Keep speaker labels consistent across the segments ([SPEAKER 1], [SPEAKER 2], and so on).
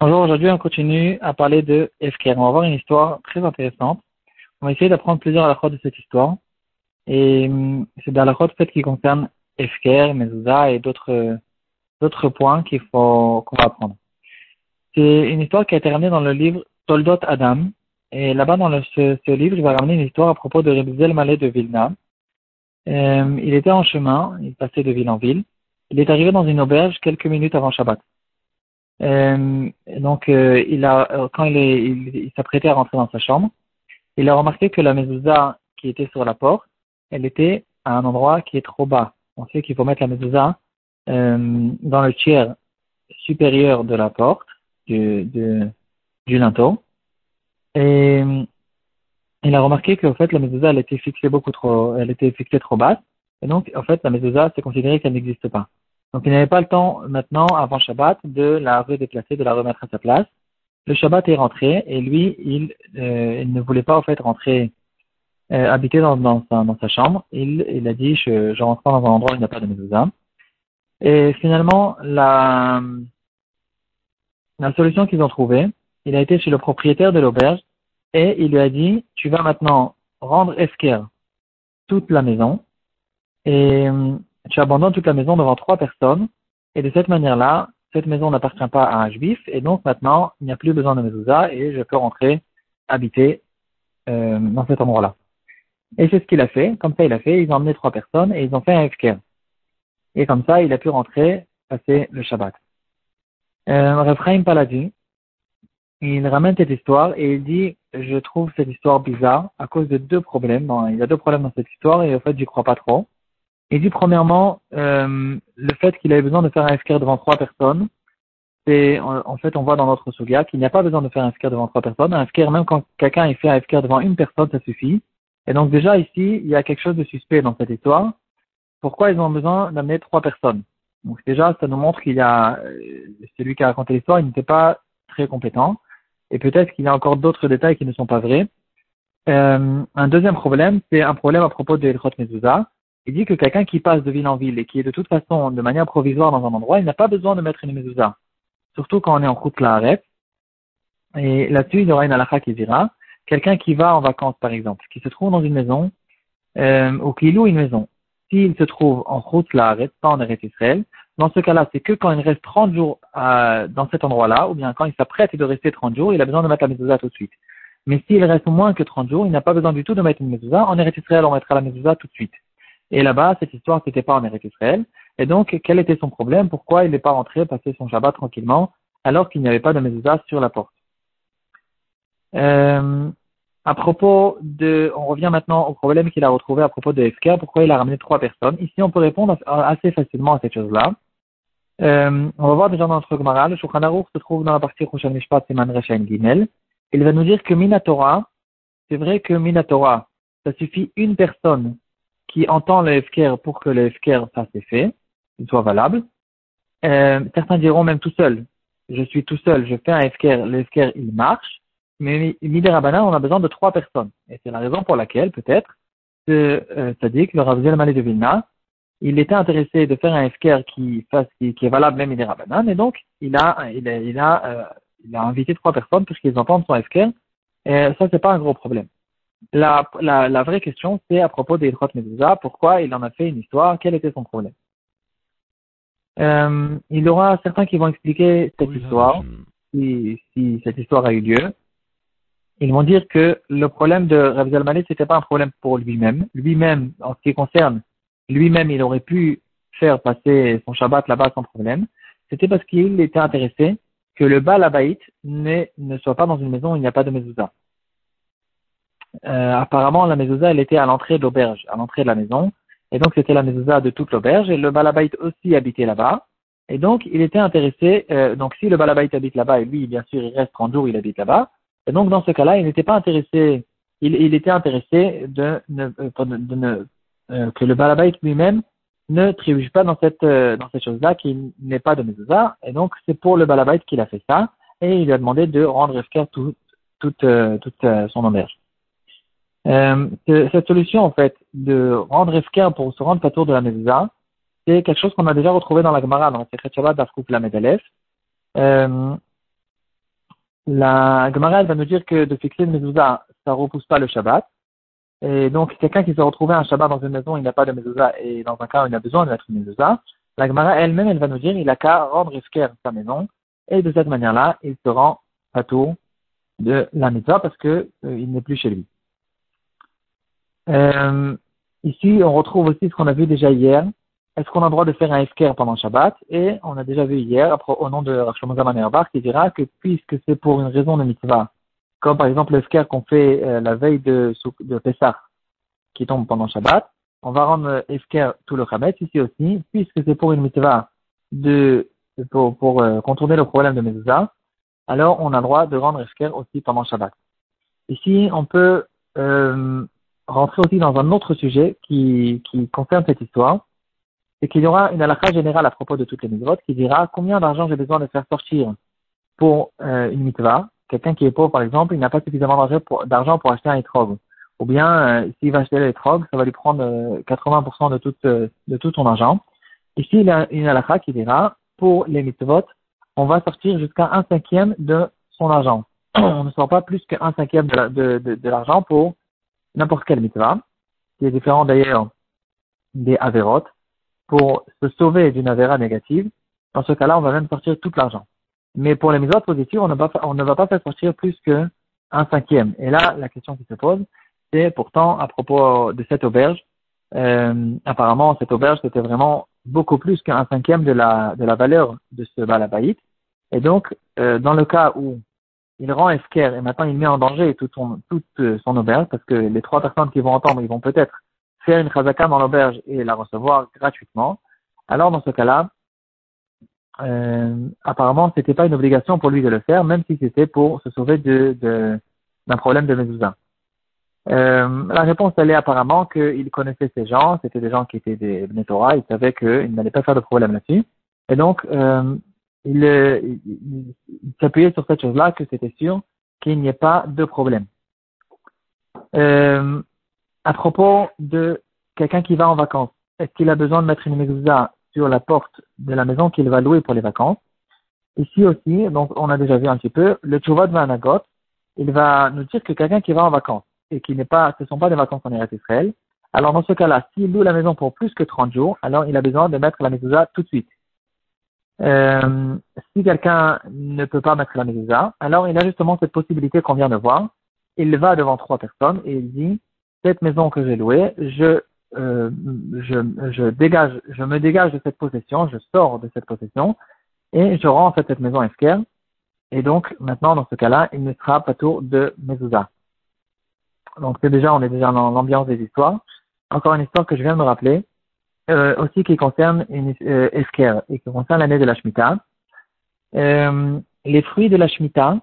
[SPEAKER 1] Bonjour, aujourd'hui on continue à parler de Efker. On va voir une histoire très intéressante. On va essayer d'apprendre plusieurs halachot de cette histoire. Et hum, c'est des halachot fait qui concernent Efker, Mezouza et d'autres points qu'il faut qu'on va apprendre. C'est une histoire qui a été ramenée dans le livre Toldot Adam. Et là-bas dans ce, ce, livre, il va ramener une histoire à propos de Rebzel Malé de Vilna. Euh, il était en chemin, il passait de ville en ville. Il est arrivé dans une auberge quelques minutes avant Shabbat. Euh, donc, euh, il a, euh, quand il, il, s'apprêtait à rentrer dans sa chambre, il a remarqué que la mezouza qui était sur la porte, elle était à un endroit qui est trop bas. On sait qu'il faut mettre la mezouza dans le tiers supérieur de la porte, du linteau. Et il a remarqué qu'en fait, la mezouza, elle était fixée beaucoup trop, elle était fixée trop basse. Et donc, en fait, la mezouza, c'est considéré qu'elle n'existe pas. Donc, il n'avait pas le temps maintenant, avant Shabbat, de la redéplacer, de la remettre à sa place. Le Shabbat est rentré et lui, il, euh, il ne voulait pas en fait rentrer, euh, habiter dans, dans, sa, dans sa chambre. Il, il a dit, je, je rentre pas dans un endroit où il n'y a pas de mezouza. Et finalement, la, la solution qu'ils ont trouvée, il a été chez le propriétaire de l'auberge et il lui a dit, tu vas maintenant rendre esker toute la maison et tu abandonnes toute la maison devant trois personnes, et de cette manière-là, cette maison n'appartient pas à un juif, et donc maintenant, il n'y a plus besoin de mezouza, et je peux rentrer, habiter euh, dans cet endroit-là. Et c'est ce qu'il a fait, comme ça il a fait, ils ont emmené trois personnes, et ils ont fait un FKR. Et comme ça, il a pu rentrer, passer le Shabbat. Euh, Refraim Paladi, il ramène cette histoire et il dit, je trouve cette histoire bizarre à cause de deux problèmes. Il y a deux problèmes dans cette histoire et en fait, j'y crois pas trop. Il dit premièrement, euh, le fait qu'il avait besoin de faire un FKR devant trois personnes, c'est en fait on voit dans notre Suga qu'il n'y a pas besoin de faire un FKR devant trois personnes. Un FKR, même quand quelqu'un fait un FKR devant une personne, ça suffit. Et donc déjà ici, il y a quelque chose de suspect dans cette histoire. Pourquoi ils ont besoin d'amener trois personnes? Donc déjà, ça nous montre qu'il y a euh, celui qui a raconté l'histoire, il n'était pas très compétent. Et peut-être qu'il y a encore d'autres détails qui ne sont pas vrais. Euh, un deuxième problème, c'est un problème à propos de Elchot Mezuzah il dit que quelqu'un qui passe de ville en ville et qui est de toute façon de manière provisoire dans un endroit, il n'a pas besoin de mettre une mezouza. Surtout quand on est en route la Et là-dessus, il y aura une halakha qui dira, quelqu'un qui va en vacances par exemple, qui se trouve dans une maison, euh, ou qui loue une maison, s'il se trouve en route la pas en Eretz Israël, dans ce cas-là, c'est que quand il reste 30 jours euh, dans cet endroit-là, ou bien quand il s'apprête de rester 30 jours, il a besoin de mettre la mezouza tout de suite. Mais s'il reste moins que 30 jours, il n'a pas besoin du tout de mettre une mezouza. En Eretz Israël, on mettra la mezouza tout de suite. Et là-bas, cette histoire n'était pas en Eretz Israël. Et donc, quel était son problème? Pourquoi il n'est pas rentré passer son Shabbat tranquillement alors qu'il n'y avait pas de mezuzah sur la porte? Euh, À propos de, on revient maintenant au problème qu'il a retrouvé à propos de Efker. Pourquoi il a ramené trois personnes Ici, on peut répondre assez facilement à cette chose-là. Euh, on va voir déjà dans notre Gemara, le Shulchan se trouve dans la partie Rosh Mishpat Siman Reshaim Gimel. Il va nous dire que Minatora, c'est vrai que Minatora, ça suffit une personne qui entend le FKR pour que le FKR fasse effet, il soit valable. Euh, certains diront même tout seul. Je suis tout seul, je fais un FKR, le FKR il marche, mais Midérabana, on a besoin de trois personnes. Et c'est la raison pour laquelle, peut-être, euh, c'est-à-dire que le Ravzel Malé de Vilna, il était intéressé de faire un FKR qui, fasse, qui, est valable même Midérabana, et donc il a, il a, il a, euh, il a invité trois personnes puisqu'ils entendent son FKR, et ça c'est pas un gros problème. La, la, la vraie question, c'est à propos des Ilchot Mezuzah, pourquoi il en a fait une histoire, quel était son problème? Euh, il y aura certains qui vont expliquer cette histoire, si, si cette histoire a eu lieu. Ils vont dire que le problème de Rav Zalmané, c'était pas un problème pour lui-même. Lui-même, en ce qui concerne, lui-même, il aurait pu faire passer son Shabbat là-bas sans problème. C'était parce qu'il était intéressé que le Balabaït ne, ne soit pas dans une maison où il n'y a pas de mezuzah euh, apparemment la mezouza elle était à l'entrée de l'auberge, à l'entrée de la maison, et donc c'était la mezouza de toute l'auberge, et le balabait aussi habitait là-bas, et donc il était intéressé, euh, donc si le balabait habite là-bas, et lui bien sûr il reste 30 jours, il habite là-bas, et donc dans ce cas-là il n'était pas intéressé, il, était intéressé de, ne, euh, de ne, euh, que le balabait lui-même ne trébuche pas dans cette, dans cette chose-là, qui n'est pas de mezouza, et donc c'est pour le balabait qu'il a fait ça, et il lui a demandé de rendre efficace toute, toute, toute son auberge. Euh, cette solution, en fait, de rendre Efker pour se rendre tour de la Mezza, c'est quelque chose qu'on a déjà retrouvé dans la Gemara, dans la Secret Shabbat d'Afkouf la Medalef. Euh, la Gemara, elle va nous dire que de fixer une mezouza, ça repousse pas le Shabbat. Et donc, quelqu'un qui s'est retrouvé un Shabbat dans une maison, il n'a pas de mezouza, et dans un cas il a besoin de mettre une mezouza, la Gemara elle-même, elle va nous dire, il a qu'à rendre Esker sa maison, et de cette manière-là, il se rend à tour de la mitzvah parce que euh, il n'est plus chez lui. Euh, ici, on retrouve aussi ce qu'on a vu déjà hier. Est-ce qu'on a le droit de faire un esker pendant Shabbat? Et on a déjà vu hier, au nom de Rachel Manerbar, qui dira que puisque c'est pour une raison de mitzvah, comme par exemple l'esker qu'on fait euh, la veille de, de qui tombe pendant Shabbat, on va rendre esker tout le Chametz ici aussi, puisque c'est pour une mitzvah de, pour, euh, contourner le problème de Mezuzah, alors on a le droit de rendre esker aussi pendant Shabbat. Ici, on peut euh, rentrer aussi dans un autre sujet qui, qui concerne cette histoire, c'est qu'il y aura une halakha générale à propos de toutes les mitzvot qui dira combien d'argent j'ai besoin de faire sortir pour euh, une mitzvah. Quelqu'un qui est pauvre, par exemple, il n'a pas suffisamment d'argent pour, acheter un etrog. Ou bien, euh, s'il va acheter l'étrog, ça va lui prendre 80% euh, de tout, de tout son argent. Ici, il y a une halakha qui dira, pour les mitzvot, on va sortir jusqu'à un cinquième de son argent. on ne sort pas plus qu'un cinquième de l'argent pour n'importe quelle mitzvah, qui est différent d'ailleurs des avérotes pour se sauver d'une avéra négative, dans ce cas-là, on va même sortir tout l'argent. Mais pour les mises positives, on ne, va on ne va pas faire sortir plus qu'un cinquième. Et là, la question qui se pose, c'est pourtant à propos de cette auberge, euh, apparemment, cette auberge, c'était vraiment beaucoup plus qu'un cinquième de la, de la valeur de ce balabaït. Et donc, euh, dans le cas où il rend esquer et maintenant il met en danger toute son, toute son auberge, parce que les trois personnes qui vont entendre, ils vont peut-être faire une chazaka dans l'auberge et la recevoir gratuitement, alors dans ce cas-là, euh, apparemment, ce n'était pas une obligation pour lui de le faire, même si c'était pour se sauver de, de, d'un problème de mezouza. Euh, la réponse, elle est apparemment qu'il connaissait ces gens, c'était des gens qui étaient des Bnetora, il savait qu'il n'allait pas faire de problème là-dessus. Et donc, euh, il, s'appuyait sur cette chose-là, que c'était sûr qu'il n'y ait pas de problème. Euh, à propos de quelqu'un qui va en vacances, est-ce qu'il a besoin de mettre une mezouza sur la porte de la maison qu'il va louer pour les vacances? Ici aussi, donc on a déjà vu un petit peu, le Tchouva de Vanagot, il va nous dire que quelqu'un qui va en vacances et qui n'est pas, ce ne sont pas des vacances en Eretz Israël, alors dans ce cas-là, s'il loue la maison pour plus que 30 jours, alors il a besoin de mettre la mezouza tout de suite. Euh, si quelqu'un ne peut pas mettre la mezouza, alors il a justement cette possibilité qu'on vient de voir. Il va devant trois personnes et il dit cette maison que j'ai louée, je, euh, je, je, dégage, je me dégage de cette possession, je sors de cette possession et je à cette maison esquerre. Et donc, maintenant, dans ce cas-là, il ne sera pas tour de mezouza. Donc, c'est déjà, on est déjà dans l'ambiance des histoires. Encore une histoire que je viens de me rappeler, euh, aussi qui concerne une euh, et qui concerne l'année de la Shemitah. Euh, les fruits de la Shemitah,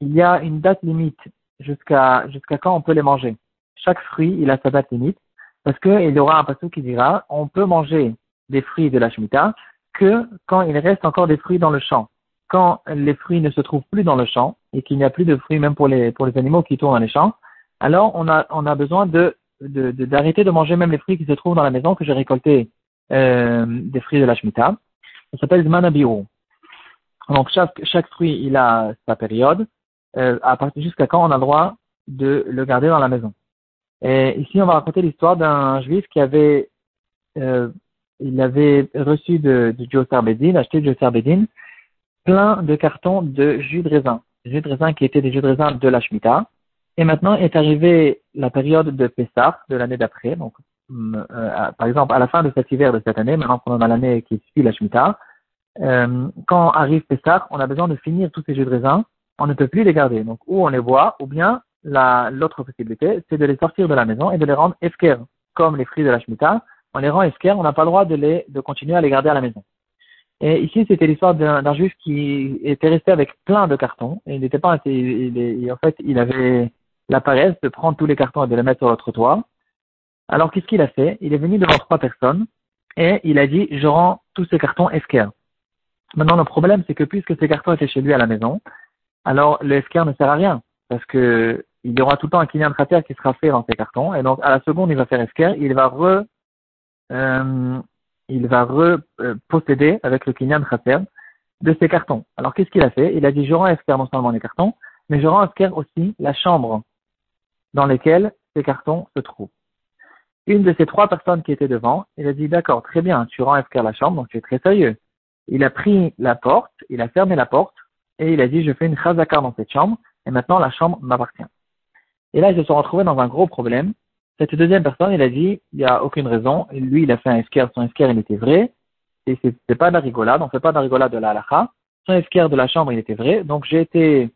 [SPEAKER 1] il y a une date limite jusqu'à jusqu'à quand on peut les manger chaque fruit, il a sa date limite, parce qu'il y aura un passage qui dira, on peut manger des fruits de la Shemitah que quand il reste encore des fruits dans le champ. Quand les fruits ne se trouvent plus dans le champ et qu'il n'y a plus de fruits même pour les, pour les animaux qui tournent dans les champs, alors on a, on a besoin de, d'arrêter de, manger même les fruits qui se trouvent dans la maison que j'ai récolté euh, des fruits de la Shemitah. Ça s'appelle Zmanabiro. Donc chaque, chaque fruit, il a sa période. Euh, à partir jusqu'à quand on a le droit de le garder dans la maison. Et ici, on va raconter l'histoire d'un juif qui avait, euh, il avait reçu de, de Sarbedin, acheté de Joe Sarbedin, plein de cartons de jus de raisin. Jus de raisin qui étaient des jus de raisin de la Shemitah. Et maintenant est arrivée la période de Pessah de l'année d'après. Donc, euh, par exemple, à la fin de cet hiver de cette année, maintenant qu'on a l'année qui suit la Shemitah, euh, quand arrive Pessah, on a besoin de finir tous ces jus de raisin. On ne peut plus les garder. Donc, ou on les boit, ou bien l'autre possibilité, c'est de les sortir de la maison et de les rendre esker, comme les fruits de la Shemitah. On les rend esker, on n'a pas le droit de, les, de continuer à les garder à la maison. Et ici, c'était l'histoire d'un juif qui était resté avec plein de cartons. Et il n'était pas, il, en fait, il avait la paresse de prendre tous les cartons et de les mettre sur le trottoir. Alors, qu'est-ce qu'il a fait? Il est venu devant trois personnes et il a dit, je rends tous ces cartons esker. Maintenant, le problème, c'est que puisque ces cartons étaient chez lui à la maison, alors le esker ne sert à rien. Parce que il y aura tout le temps un kinyan qui sera fait dans ces cartons, et donc à la seconde, il va faire esker, il va re, euh, il va reposséder avec le kinyan khater de ses cartons. Alors qu'est-ce qu'il a fait? Il a dit je rends Esker non seulement les cartons, mais je rends Esker aussi la chambre dans laquelle ces cartons se trouvent. Une de ces trois personnes qui étaient devant, il a dit d'accord, très bien, tu rends Esker la chambre, donc tu es très sérieux. Il a pris la porte, il a fermé la porte, et il a dit je fais une chazaka dans cette chambre, et maintenant la chambre m'appartient. Et là, ils se sont retrouvés dans un gros problème. Cette deuxième personne, il a dit, il n'y a aucune raison. Lui, il a fait un esker, son esker, il était vrai. Et c'est pas de la rigolade, on fait pas de la rigolade de la halakha. Son esker de la chambre, il était vrai. Donc, j'ai été,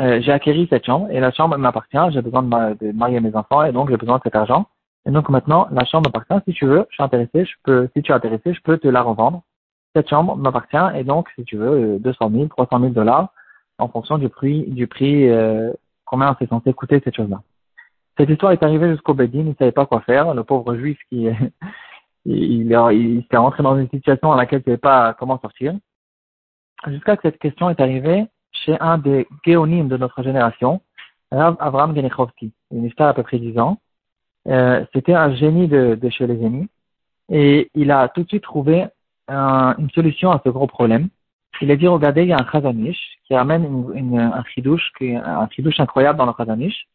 [SPEAKER 1] euh, j'ai acquéri cette chambre et la chambre m'appartient. J'ai besoin de, marier mes enfants et donc j'ai besoin de cet argent. Et donc maintenant, la chambre m'appartient. Si tu veux, je suis intéressé, je peux, si tu es intéressé, je peux te la revendre. Cette chambre m'appartient et donc, si tu veux, 200 000, 300 000 dollars en fonction du prix, du prix euh, combien c'est censé coûter cette chose-là. Cette histoire est arrivée jusqu'au Bedin, il ne savait pas quoi faire. Le pauvre juif qui il, il, s'est rentré dans une situation dans laquelle il ne savait pas comment sortir. Jusqu'à que cette question est arrivée chez un des géonymes de notre génération, Rav Avram Genichovski, une histoire à peu près dix ans. Euh, C'était un génie de, chez les génies et il a tout de suite trouvé un, une solution à ce gros problème. Il a dit, regardez, il y a un Chazanish qui amène un chidouche, un incroyable dans le Chazanish.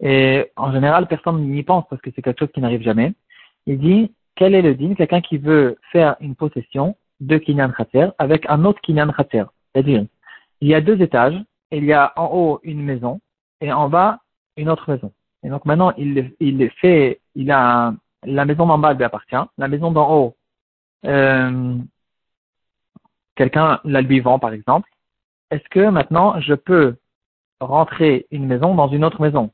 [SPEAKER 1] Et en général, personne n'y pense parce que c'est quelque chose qui n'arrive jamais. Il dit, quel est le din Quelqu'un qui veut faire une possession de Kinyan Khater avec un autre Kinyan Khater. C'est-à-dire, il y a deux étages, il y a en haut une maison, et en bas une autre maison. Et donc maintenant, il, fait, il a, la maison d'en bas lui appartient, la maison d'en haut, euh, quelqu'un la lui vend par exemple, est-ce que maintenant je peux rentrer une maison dans une autre maison?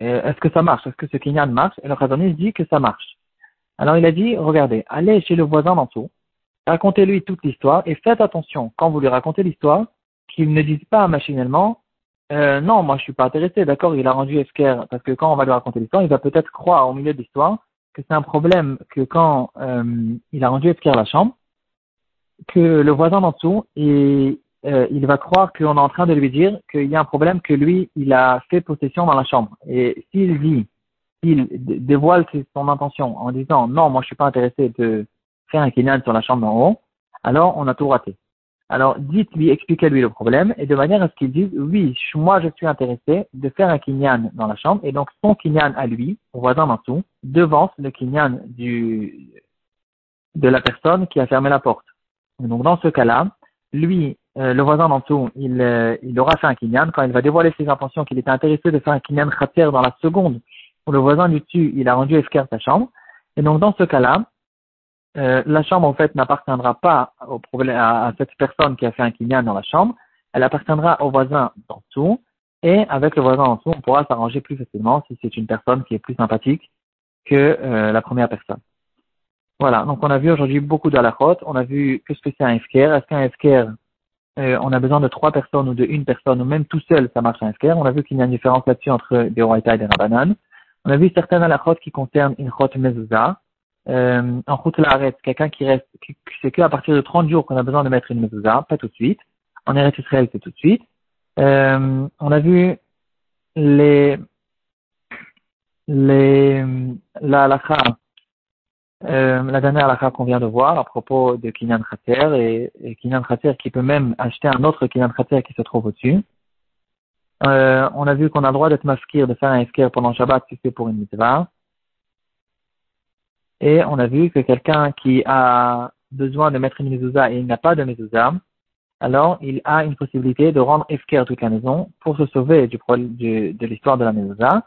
[SPEAKER 1] Est-ce que ça marche? Est-ce que ce kinyan marche? Et le raisonniste dit que ça marche. Alors il a dit, regardez, allez chez le voisin d'en dessous, racontez-lui toute l'histoire et faites attention quand vous lui racontez l'histoire qu'il ne dise pas machinalement euh, non, moi je suis pas intéressé, d'accord, il a rendu Esker, parce que quand on va lui raconter l'histoire, il va peut-être croire au milieu de l'histoire que c'est un problème que quand euh, il a rendu Esker la chambre, que le voisin d'en dessous, et, euh, il va croire qu'on est en train de lui dire qu'il y a un problème que lui, il a fait possession dans la chambre. Et s'il dit, s'il dévoile son intention en disant non, moi je suis pas intéressé de faire un kinyan sur la chambre d'en haut, alors on a tout raté. Alors dites-lui, expliquez-lui le problème, et de manière à ce qu'il dise oui, moi je suis intéressé de faire un kinyan dans la chambre, et donc son kinyan à lui, au voisin d'en dessous, devance le kinyan du, de la personne qui a fermé la porte. Donc dans ce cas-là, lui, euh, le voisin d'en dessous, il, euh, il aura fait un kinyan. Quand il va dévoiler ses intentions qu'il était intéressé de faire un kinyan khater dans la seconde où le voisin du dessus, il a rendu efficace sa chambre. Et donc dans ce cas-là, euh, la chambre en fait n'appartiendra pas à, cette personne qui a fait un kinyan dans la chambre. Elle appartiendra au voisin d'en dessous. Et avec le voisin d'en dessous, on pourra s'arranger plus facilement si c'est une personne qui est plus sympathique que la première personne. Voilà, donc on a vu aujourd'hui beaucoup de halachot. On a vu qu'est-ce que c'est un FKR. Est-ce qu'un FKR, euh, on a besoin de trois personnes ou de une personne ou même tout seul, ça marche un FKR. On a vu qu'il y a une différence là-dessus entre des Horaïta et des Rabanan. On a vu certaines halachot qui concernent une chot mezuzah. Euh, en route l'arrêt, quelqu'un qui reste, c'est qu'à partir de 30 jours qu'on a besoin de mettre une mezuzah, pas tout de suite. En Eretz Israël, c'est tout de suite. Euh, on a vu les, les, la halakha euh, la dernière halakha qu'on vient de voir à propos de Kinyan Khater et, et Kinyan Khater qui peut même acheter un autre Kinyan Khater qui se trouve au-dessus. Euh, on a vu qu'on a le droit d'être masquir, de faire un esker pendant Shabbat si c'est pour une mitzvah. Et on a vu que quelqu'un qui a besoin de mettre une mezuzah et il n'a pas de mezuzah, alors il a une possibilité de rendre esker toute la maison pour se sauver du, du de l'histoire de la mezuzah.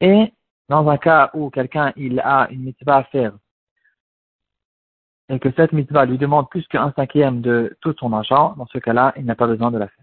[SPEAKER 1] Et dans un cas où quelqu'un il a une mitzvah à faire et que cette mitzvah lui demande plus qu'un cinquième de tout son argent, dans ce cas-là, il n'a pas besoin de la faire.